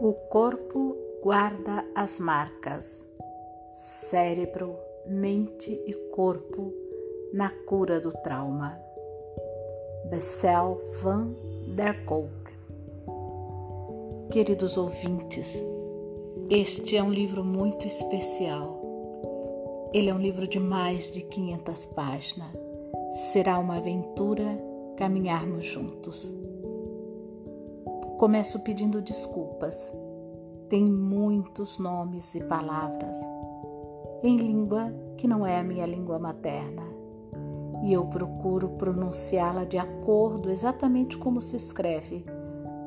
O corpo guarda as marcas, cérebro, mente e corpo na cura do trauma. Bessel van der Kolk. Queridos ouvintes, este é um livro muito especial. Ele é um livro de mais de 500 páginas. Será uma aventura caminharmos juntos. Começo pedindo desculpas. Tem muitos nomes e palavras em língua que não é a minha língua materna. E eu procuro pronunciá-la de acordo exatamente como se escreve,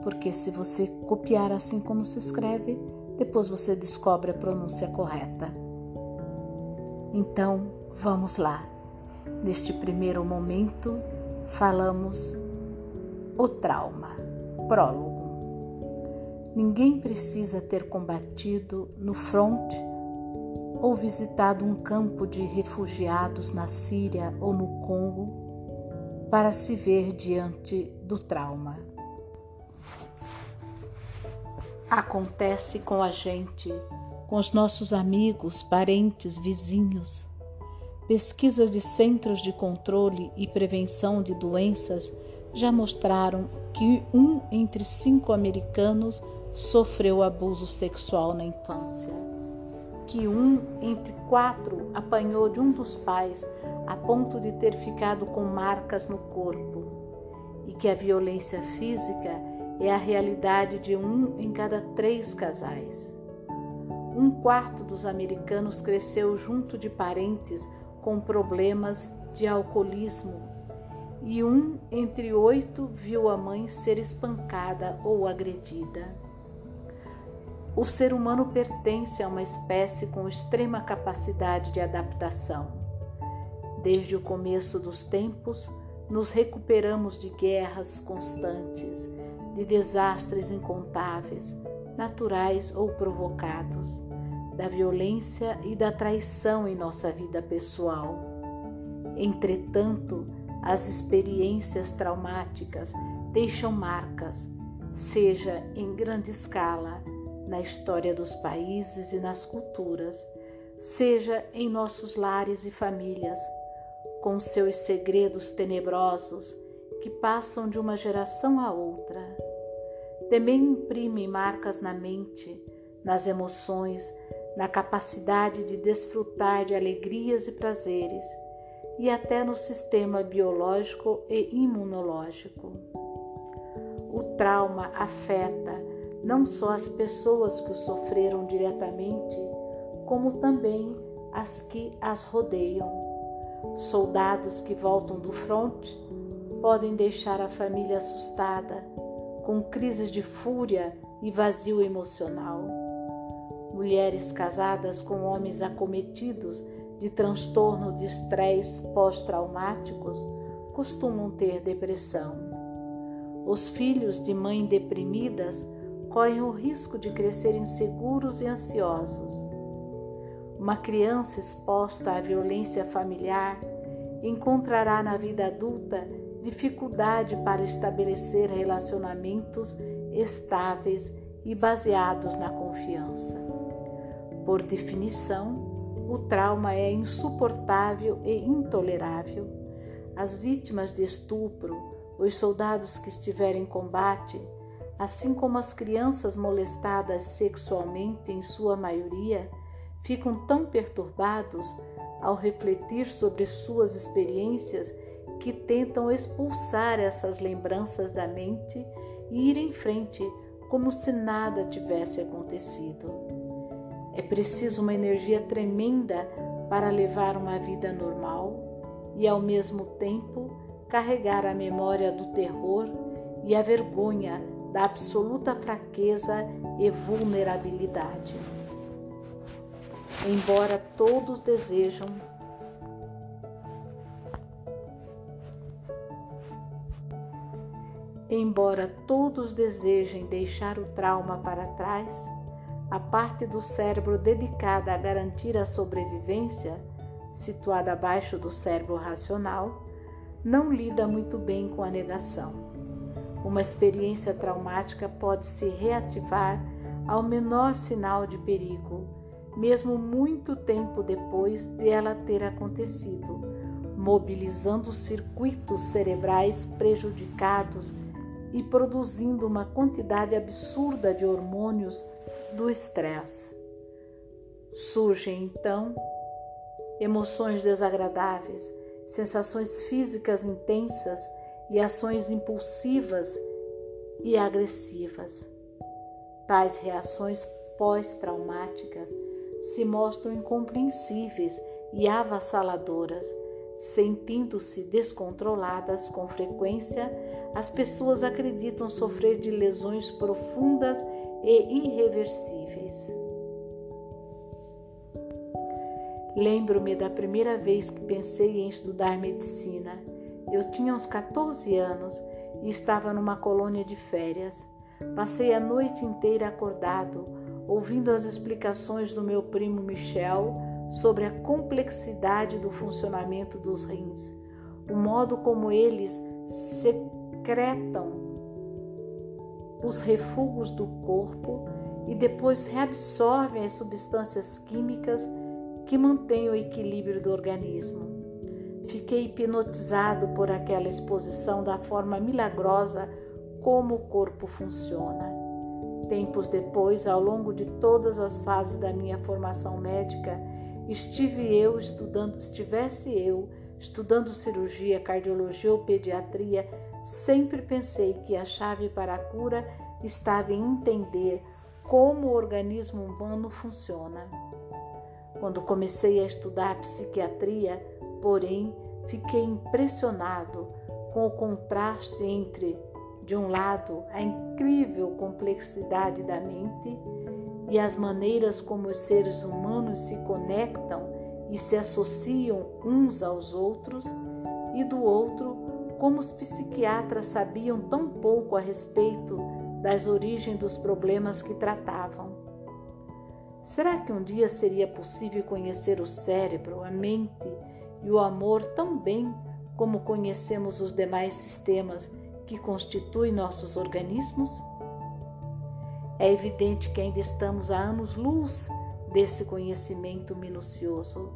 porque se você copiar assim como se escreve, depois você descobre a pronúncia correta. Então, vamos lá. Neste primeiro momento, falamos o trauma. Prólogo. Ninguém precisa ter combatido no fronte ou visitado um campo de refugiados na Síria ou no Congo para se ver diante do trauma. Acontece com a gente, com os nossos amigos, parentes, vizinhos. Pesquisas de centros de controle e prevenção de doenças já mostraram que um entre cinco americanos sofreu abuso sexual na infância, que um entre quatro apanhou de um dos pais a ponto de ter ficado com marcas no corpo, e que a violência física é a realidade de um em cada três casais. Um quarto dos americanos cresceu junto de parentes com problemas de alcoolismo e um entre oito viu a mãe ser espancada ou agredida. O ser humano pertence a uma espécie com extrema capacidade de adaptação. Desde o começo dos tempos, nos recuperamos de guerras constantes, de desastres incontáveis, naturais ou provocados, da violência e da traição em nossa vida pessoal. Entretanto, as experiências traumáticas deixam marcas, seja em grande escala, na história dos países e nas culturas, seja em nossos lares e famílias, com seus segredos tenebrosos que passam de uma geração a outra. Também imprime marcas na mente, nas emoções, na capacidade de desfrutar de alegrias e prazeres, e até no sistema biológico e imunológico. O trauma afeta não só as pessoas que o sofreram diretamente, como também as que as rodeiam. Soldados que voltam do fronte podem deixar a família assustada, com crises de fúria e vazio emocional. Mulheres casadas com homens acometidos de transtorno de estresse pós-traumáticos costumam ter depressão. Os filhos de mães deprimidas correm o risco de crescer inseguros e ansiosos. Uma criança exposta à violência familiar encontrará na vida adulta dificuldade para estabelecer relacionamentos estáveis e baseados na confiança. Por definição, o trauma é insuportável e intolerável. As vítimas de estupro, os soldados que estiverem em combate, assim como as crianças molestadas sexualmente, em sua maioria, ficam tão perturbados ao refletir sobre suas experiências que tentam expulsar essas lembranças da mente e ir em frente como se nada tivesse acontecido. É preciso uma energia tremenda para levar uma vida normal e, ao mesmo tempo, carregar a memória do terror e a vergonha da absoluta fraqueza e vulnerabilidade. Embora todos desejam Embora todos desejem deixar o trauma para trás, a parte do cérebro dedicada a garantir a sobrevivência, situada abaixo do cérebro racional, não lida muito bem com a negação. Uma experiência traumática pode se reativar ao menor sinal de perigo, mesmo muito tempo depois de ela ter acontecido, mobilizando circuitos cerebrais prejudicados e produzindo uma quantidade absurda de hormônios do estresse. Surgem então emoções desagradáveis, sensações físicas intensas e ações impulsivas e agressivas. Tais reações pós-traumáticas se mostram incompreensíveis e avassaladoras. Sentindo-se descontroladas com frequência, as pessoas acreditam sofrer de lesões profundas e irreversíveis. Lembro-me da primeira vez que pensei em estudar medicina. Eu tinha uns 14 anos e estava numa colônia de férias. Passei a noite inteira acordado, ouvindo as explicações do meu primo Michel sobre a complexidade do funcionamento dos rins, o modo como eles secretam os refugos do corpo e depois reabsorvem as substâncias químicas que mantém o equilíbrio do organismo. Fiquei hipnotizado por aquela exposição da forma milagrosa como o corpo funciona. Tempos depois, ao longo de todas as fases da minha formação médica, estive eu estudando, estivesse eu estudando cirurgia, cardiologia ou pediatria, sempre pensei que a chave para a cura estava em entender como o organismo humano funciona. Quando comecei a estudar psiquiatria, porém, fiquei impressionado com o contraste entre, de um lado, a incrível complexidade da mente e as maneiras como os seres humanos se conectam e se associam uns aos outros, e do outro, como os psiquiatras sabiam tão pouco a respeito das origens dos problemas que tratavam. Será que um dia seria possível conhecer o cérebro, a mente e o amor tão bem como conhecemos os demais sistemas que constituem nossos organismos? É evidente que ainda estamos a anos-luz desse conhecimento minucioso,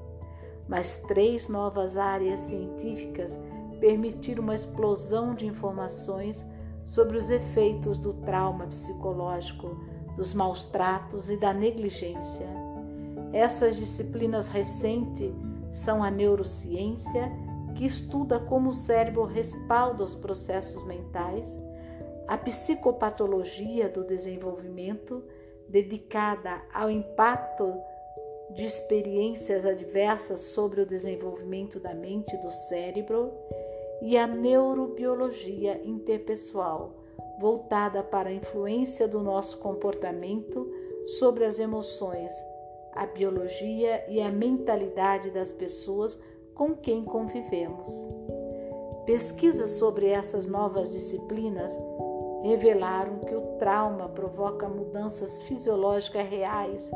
mas três novas áreas científicas permitiram uma explosão de informações sobre os efeitos do trauma psicológico dos maus tratos e da negligência. Essas disciplinas recentes são a neurociência, que estuda como o cérebro respalda os processos mentais, a psicopatologia do desenvolvimento, dedicada ao impacto de experiências adversas sobre o desenvolvimento da mente e do cérebro, e a neurobiologia interpessoal voltada para a influência do nosso comportamento sobre as emoções, a biologia e a mentalidade das pessoas com quem convivemos. Pesquisas sobre essas novas disciplinas revelaram que o trauma provoca mudanças fisiológicas reais,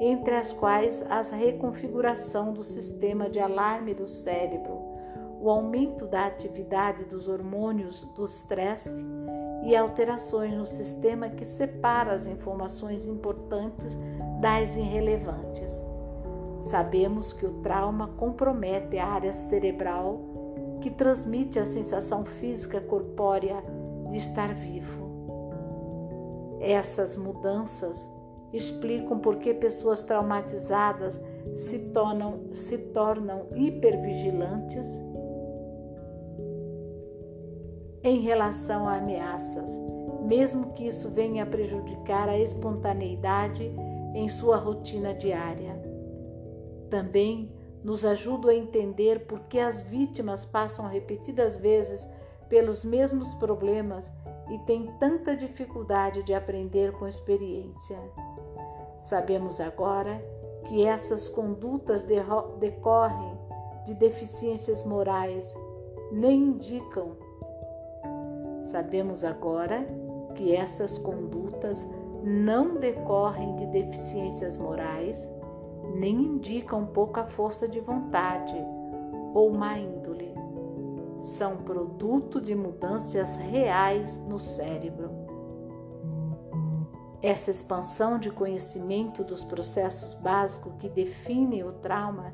entre as quais a reconfiguração do sistema de alarme do cérebro, o aumento da atividade dos hormônios do estresse e alterações no sistema que separa as informações importantes das irrelevantes. Sabemos que o trauma compromete a área cerebral que transmite a sensação física corpórea de estar vivo. Essas mudanças explicam por que pessoas traumatizadas se tornam, se tornam hipervigilantes em relação a ameaças, mesmo que isso venha a prejudicar a espontaneidade em sua rotina diária. Também nos ajuda a entender por que as vítimas passam repetidas vezes pelos mesmos problemas e têm tanta dificuldade de aprender com experiência. Sabemos agora que essas condutas decorrem de deficiências morais, nem indicam Sabemos agora que essas condutas não decorrem de deficiências morais, nem indicam pouca força de vontade ou má índole. São produto de mudanças reais no cérebro. Essa expansão de conhecimento dos processos básicos que definem o trauma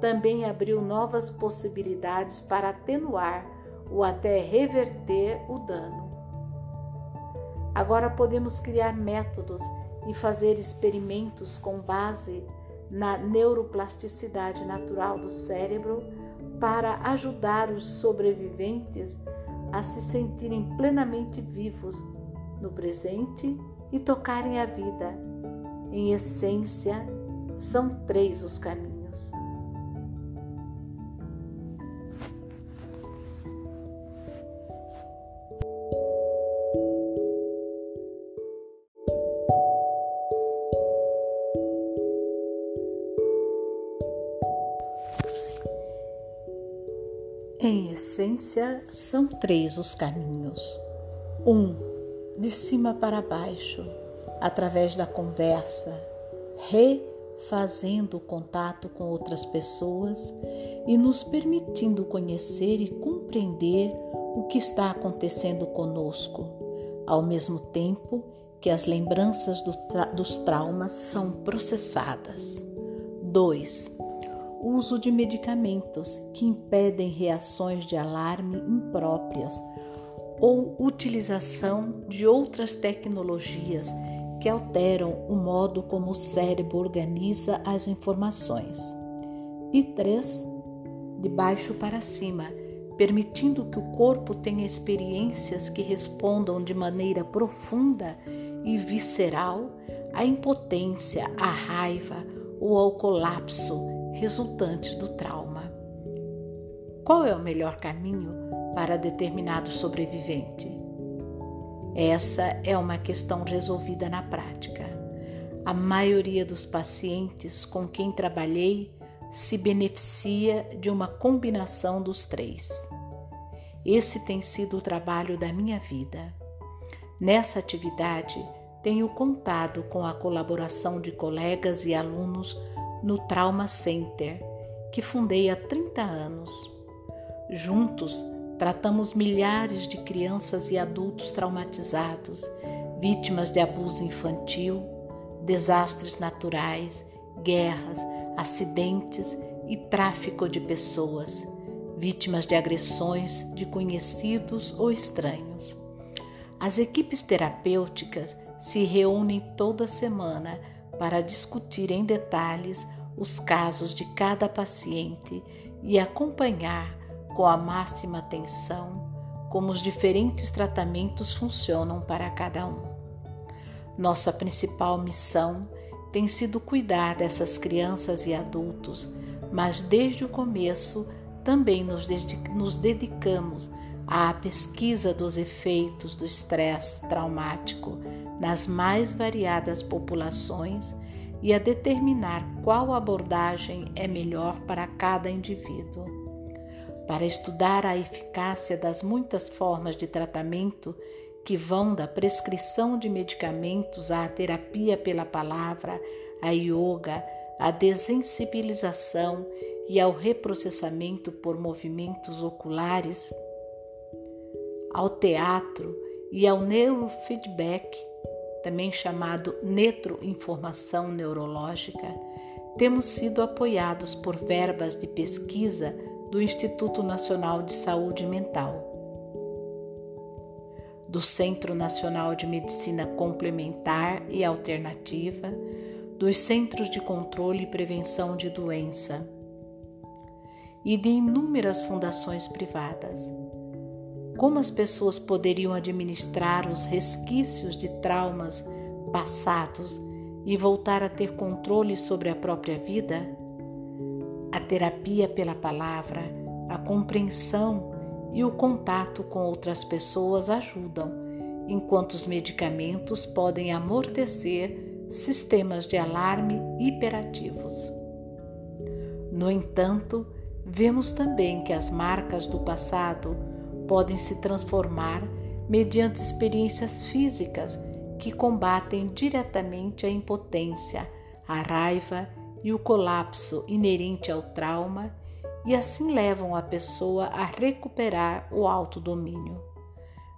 também abriu novas possibilidades para atenuar ou até reverter o dano. Agora podemos criar métodos e fazer experimentos com base na neuroplasticidade natural do cérebro para ajudar os sobreviventes a se sentirem plenamente vivos no presente e tocarem a vida. Em essência, são três os caminhos Em essência, são três os caminhos. Um, de cima para baixo, através da conversa, refazendo o contato com outras pessoas e nos permitindo conhecer e compreender o que está acontecendo conosco, ao mesmo tempo que as lembranças do tra dos traumas são processadas. 2 uso de medicamentos que impedem reações de alarme impróprias ou utilização de outras tecnologias que alteram o modo como o cérebro organiza as informações. E três, de baixo para cima, permitindo que o corpo tenha experiências que respondam de maneira profunda e visceral à impotência, à raiva ou ao colapso resultantes do trauma. Qual é o melhor caminho para determinado sobrevivente? Essa é uma questão resolvida na prática. A maioria dos pacientes com quem trabalhei se beneficia de uma combinação dos três. Esse tem sido o trabalho da minha vida. Nessa atividade, tenho contado com a colaboração de colegas e alunos no Trauma Center, que fundei há 30 anos. Juntos, tratamos milhares de crianças e adultos traumatizados, vítimas de abuso infantil, desastres naturais, guerras, acidentes e tráfico de pessoas, vítimas de agressões de conhecidos ou estranhos. As equipes terapêuticas se reúnem toda semana para discutir em detalhes os casos de cada paciente e acompanhar com a máxima atenção como os diferentes tratamentos funcionam para cada um. Nossa principal missão tem sido cuidar dessas crianças e adultos, mas desde o começo também nos, dedicamos à pesquisa dos efeitos do estresse traumático nas mais variadas populações e a determinar qual abordagem é melhor para cada indivíduo. Para estudar a eficácia das muitas formas de tratamento que vão da prescrição de medicamentos à terapia pela palavra, à yoga, à desensibilização e ao reprocessamento por movimentos oculares, ao teatro e ao neurofeedback, também chamado netroinformação neurológica, temos sido apoiados por verbas de pesquisa do Instituto Nacional de Saúde Mental, do Centro Nacional de Medicina Complementar e Alternativa, dos Centros de Controle e Prevenção de Doença e de inúmeras fundações privadas. Como as pessoas poderiam administrar os resquícios de traumas passados e voltar a ter controle sobre a própria vida? A terapia pela palavra, a compreensão e o contato com outras pessoas ajudam, enquanto os medicamentos podem amortecer sistemas de alarme hiperativos. No entanto, vemos também que as marcas do passado podem se transformar mediante experiências físicas que combatem diretamente a impotência, a raiva e o colapso inerente ao trauma e assim levam a pessoa a recuperar o autodomínio.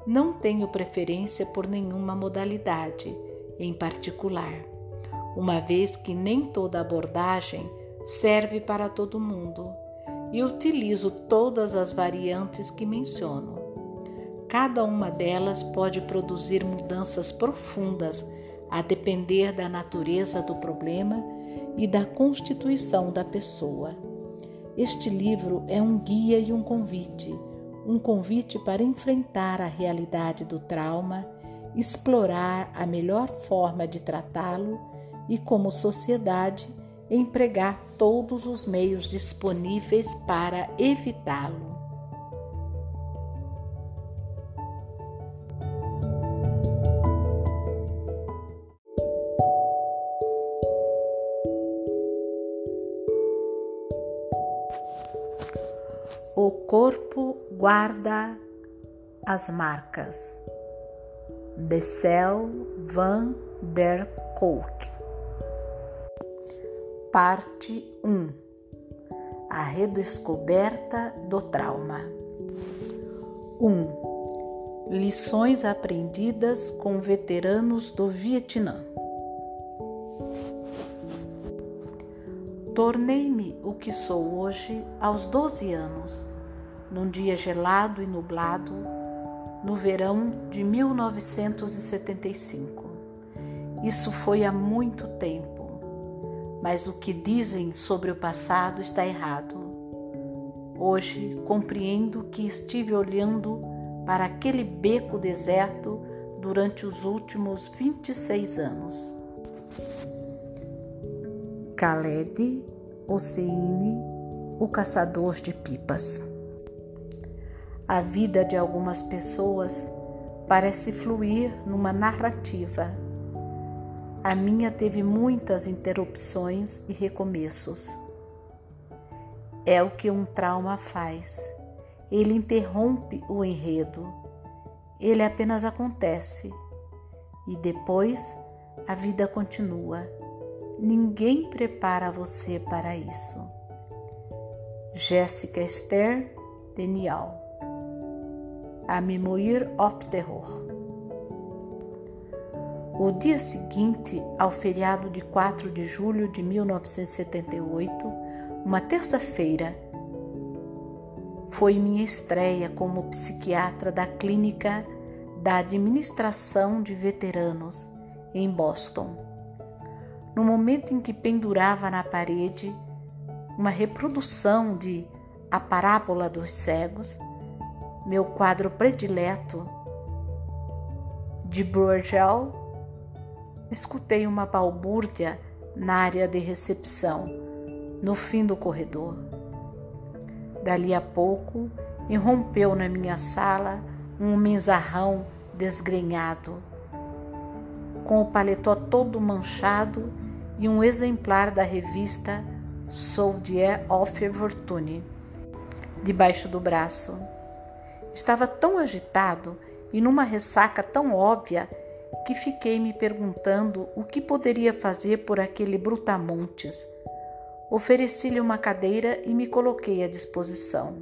Não tenho preferência por nenhuma modalidade em particular, uma vez que nem toda abordagem serve para todo mundo e utilizo todas as variantes que menciono. Cada uma delas pode produzir mudanças profundas a depender da natureza do problema e da constituição da pessoa. Este livro é um guia e um convite, um convite para enfrentar a realidade do trauma, explorar a melhor forma de tratá-lo e, como sociedade, empregar todos os meios disponíveis para evitá-lo. O corpo guarda as marcas. Bessel van der Kolk. Parte 1 A redescoberta do trauma. 1. Lições aprendidas com veteranos do Vietnã. Tornei-me o que sou hoje aos 12 anos, num dia gelado e nublado, no verão de 1975. Isso foi há muito tempo, mas o que dizem sobre o passado está errado. Hoje compreendo que estive olhando para aquele beco deserto durante os últimos 26 anos. Khaled Hosseini, o caçador de pipas. A vida de algumas pessoas parece fluir numa narrativa. A minha teve muitas interrupções e recomeços. É o que um trauma faz. Ele interrompe o enredo. Ele apenas acontece. E depois a vida continua Ninguém prepara você para isso. Jéssica Esther Denial A Memoir of Terror O dia seguinte ao feriado de 4 de julho de 1978, uma terça-feira, foi minha estreia como psiquiatra da clínica da Administração de Veteranos em Boston. No momento em que pendurava na parede uma reprodução de A Parábola dos Cegos, meu quadro predileto de Bruegel, escutei uma balbúrdia na área de recepção, no fim do corredor. Dali a pouco, irrompeu na minha sala um menzarrão desgrenhado com o paletó todo manchado e um exemplar da revista Soldier of Fortune debaixo do braço. Estava tão agitado e numa ressaca tão óbvia que fiquei me perguntando o que poderia fazer por aquele brutamontes. Ofereci-lhe uma cadeira e me coloquei à disposição.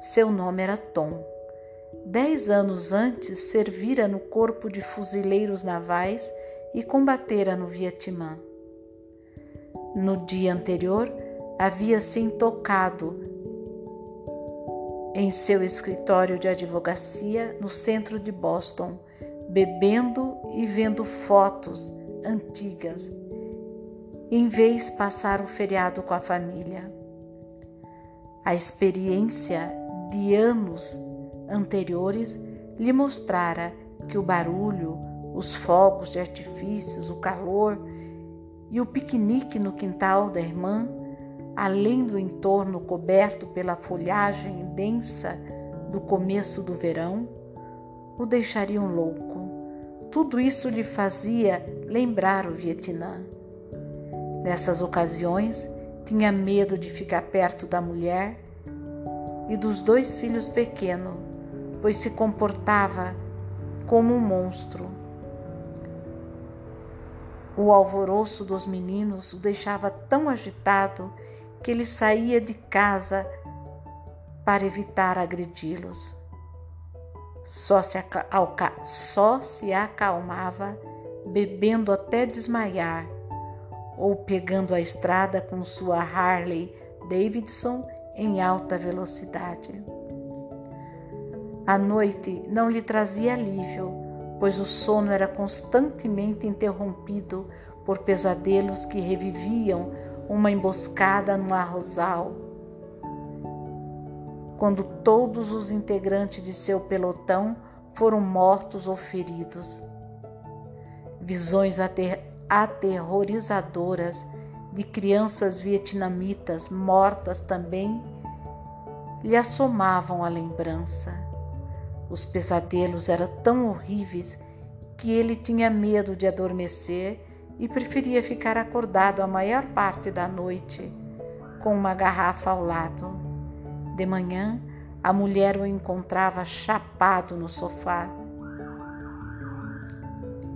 Seu nome era Tom. Dez anos antes, servira no Corpo de Fuzileiros Navais e combatera no Vietnã. No dia anterior, havia se intocado em seu escritório de advocacia no centro de Boston, bebendo e vendo fotos antigas, em vez de passar o feriado com a família. A experiência de anos anteriores lhe mostrara que o barulho, os fogos de artifícios, o calor e o piquenique no quintal da irmã, além do entorno coberto pela folhagem densa do começo do verão, o deixariam louco. Tudo isso lhe fazia lembrar o Vietnã. Nessas ocasiões, tinha medo de ficar perto da mulher e dos dois filhos pequenos pois se comportava como um monstro. O alvoroço dos meninos o deixava tão agitado que ele saía de casa para evitar agredi-los. Só se, só se acalmava bebendo até desmaiar, ou pegando a estrada com sua Harley Davidson em alta velocidade. A noite não lhe trazia alívio, pois o sono era constantemente interrompido por pesadelos que reviviam uma emboscada no arrozal. Quando todos os integrantes de seu pelotão foram mortos ou feridos. Visões ater aterrorizadoras de crianças vietnamitas mortas também lhe assomavam a lembrança. Os pesadelos eram tão horríveis que ele tinha medo de adormecer e preferia ficar acordado a maior parte da noite, com uma garrafa ao lado. De manhã, a mulher o encontrava chapado no sofá.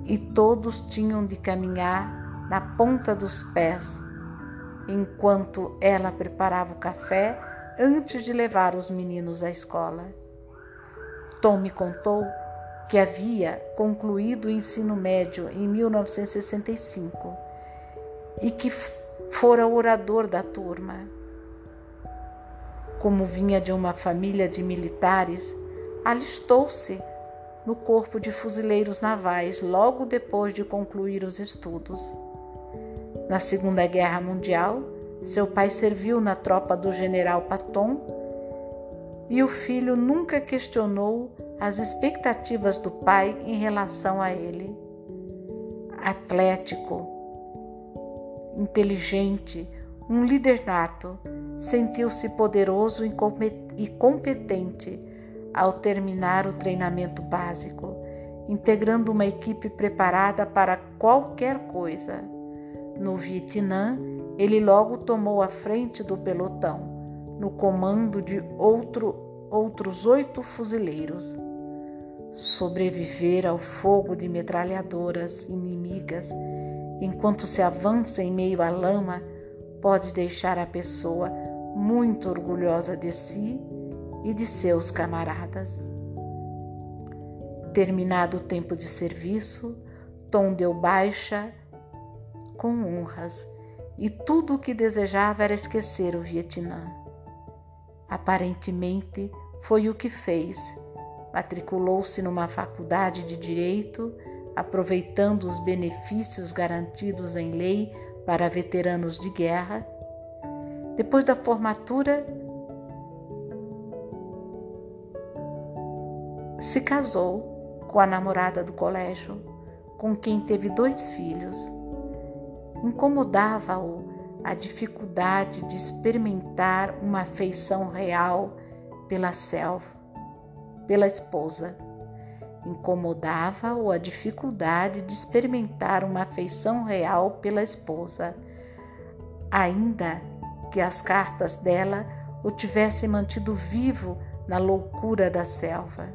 E todos tinham de caminhar na ponta dos pés, enquanto ela preparava o café antes de levar os meninos à escola. Tom me contou que havia concluído o ensino médio em 1965 e que fora orador da turma como vinha de uma família de militares, alistou-se no Corpo de Fuzileiros Navais logo depois de concluir os estudos. Na Segunda Guerra Mundial, seu pai serviu na tropa do general Patton e o filho nunca questionou as expectativas do pai em relação a ele. Atlético, inteligente, um líder nato, sentiu-se poderoso e competente ao terminar o treinamento básico, integrando uma equipe preparada para qualquer coisa. No Vietnã, ele logo tomou a frente do pelotão, no comando de outro, outros oito fuzileiros. Sobreviver ao fogo de metralhadoras inimigas enquanto se avança em meio à lama pode deixar a pessoa muito orgulhosa de si e de seus camaradas. Terminado o tempo de serviço, Tom deu baixa com honras e tudo o que desejava era esquecer o Vietnã. Aparentemente foi o que fez. Matriculou-se numa faculdade de direito, aproveitando os benefícios garantidos em lei para veteranos de guerra. Depois da formatura, se casou com a namorada do colégio, com quem teve dois filhos. Incomodava-o a dificuldade de experimentar uma afeição real pela selva, pela esposa. Incomodava-o a dificuldade de experimentar uma afeição real pela esposa, ainda que as cartas dela o tivessem mantido vivo na loucura da selva.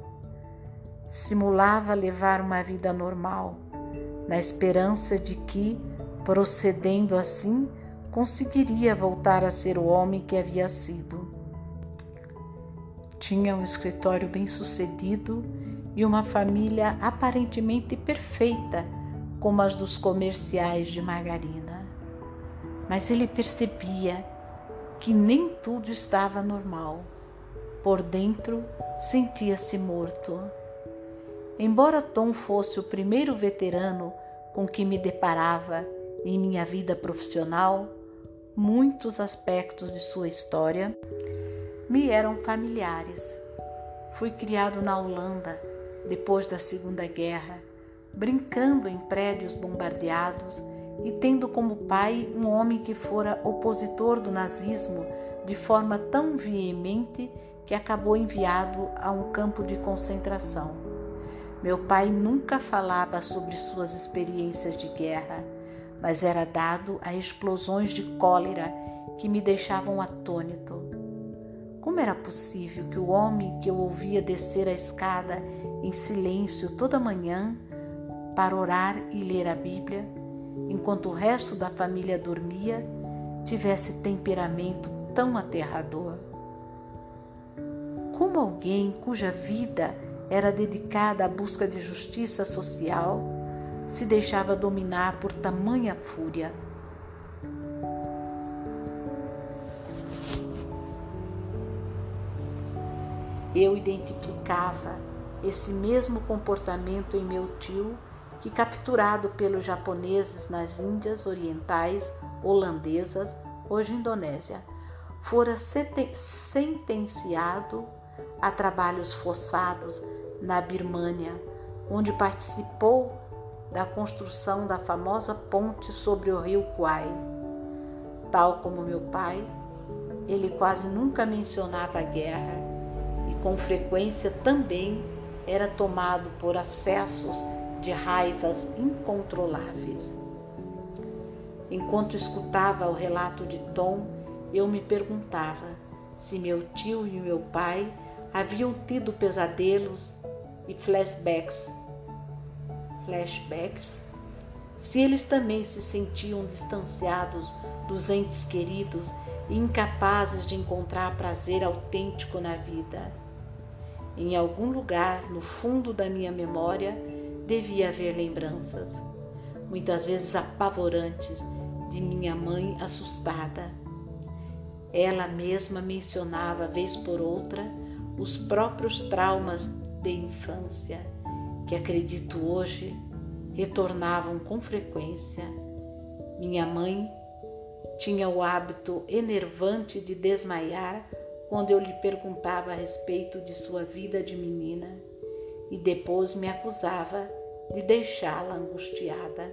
Simulava levar uma vida normal, na esperança de que, procedendo assim, conseguiria voltar a ser o homem que havia sido. Tinha um escritório bem sucedido e uma família aparentemente perfeita, como as dos comerciais de margarina. Mas ele percebia que nem tudo estava normal. Por dentro, sentia-se morto. Embora Tom fosse o primeiro veterano com que me deparava em minha vida profissional, muitos aspectos de sua história me eram familiares. Fui criado na Holanda depois da Segunda Guerra, brincando em prédios bombardeados e tendo como pai um homem que fora opositor do nazismo de forma tão veemente que acabou enviado a um campo de concentração. Meu pai nunca falava sobre suas experiências de guerra, mas era dado a explosões de cólera que me deixavam atônito. Como era possível que o homem que eu ouvia descer a escada em silêncio toda manhã para orar e ler a Bíblia, enquanto o resto da família dormia, tivesse temperamento tão aterrador? Como alguém cuja vida era dedicada à busca de justiça social se deixava dominar por tamanha fúria. Eu identificava esse mesmo comportamento em meu tio, que, capturado pelos japoneses nas Índias Orientais, holandesas, hoje Indonésia, fora sentenciado a trabalhos forçados na Birmânia, onde participou da construção da famosa ponte sobre o rio Kwai. Tal como meu pai, ele quase nunca mencionava a guerra e com frequência também era tomado por acessos de raivas incontroláveis. Enquanto escutava o relato de Tom, eu me perguntava se meu tio e meu pai haviam tido pesadelos e flashbacks. Flashbacks? Se eles também se sentiam distanciados dos entes queridos e incapazes de encontrar prazer autêntico na vida. Em algum lugar, no fundo da minha memória, devia haver lembranças, muitas vezes apavorantes, de minha mãe assustada. Ela mesma mencionava, vez por outra, os próprios traumas de infância, que acredito hoje retornavam com frequência. Minha mãe tinha o hábito enervante de desmaiar quando eu lhe perguntava a respeito de sua vida de menina e depois me acusava de deixá-la angustiada.